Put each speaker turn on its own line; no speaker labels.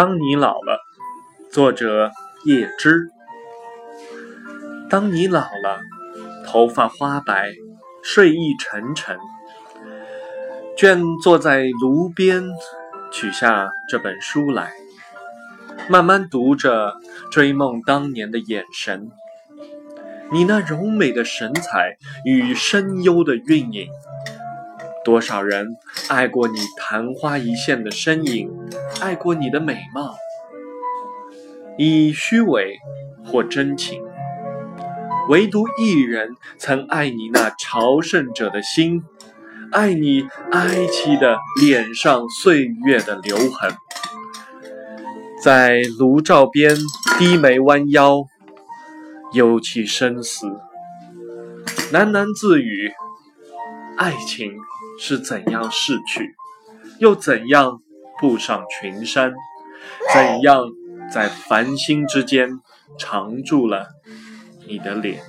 当你老了，作者叶芝。当你老了，头发花白，睡意沉沉，倦坐在炉边，取下这本书来，慢慢读着，追梦当年的眼神，你那柔美的神采与深幽的韵影。多少人爱过你昙花一现的身影，爱过你的美貌，以虚伪或真情，唯独一人曾爱你那朝圣者的心，爱你哀戚的脸上岁月的留痕，在炉灶边低眉弯腰，忧戚生死，喃喃自语。爱情是怎样逝去，又怎样步上群山？怎样在繁星之间常住了你的脸？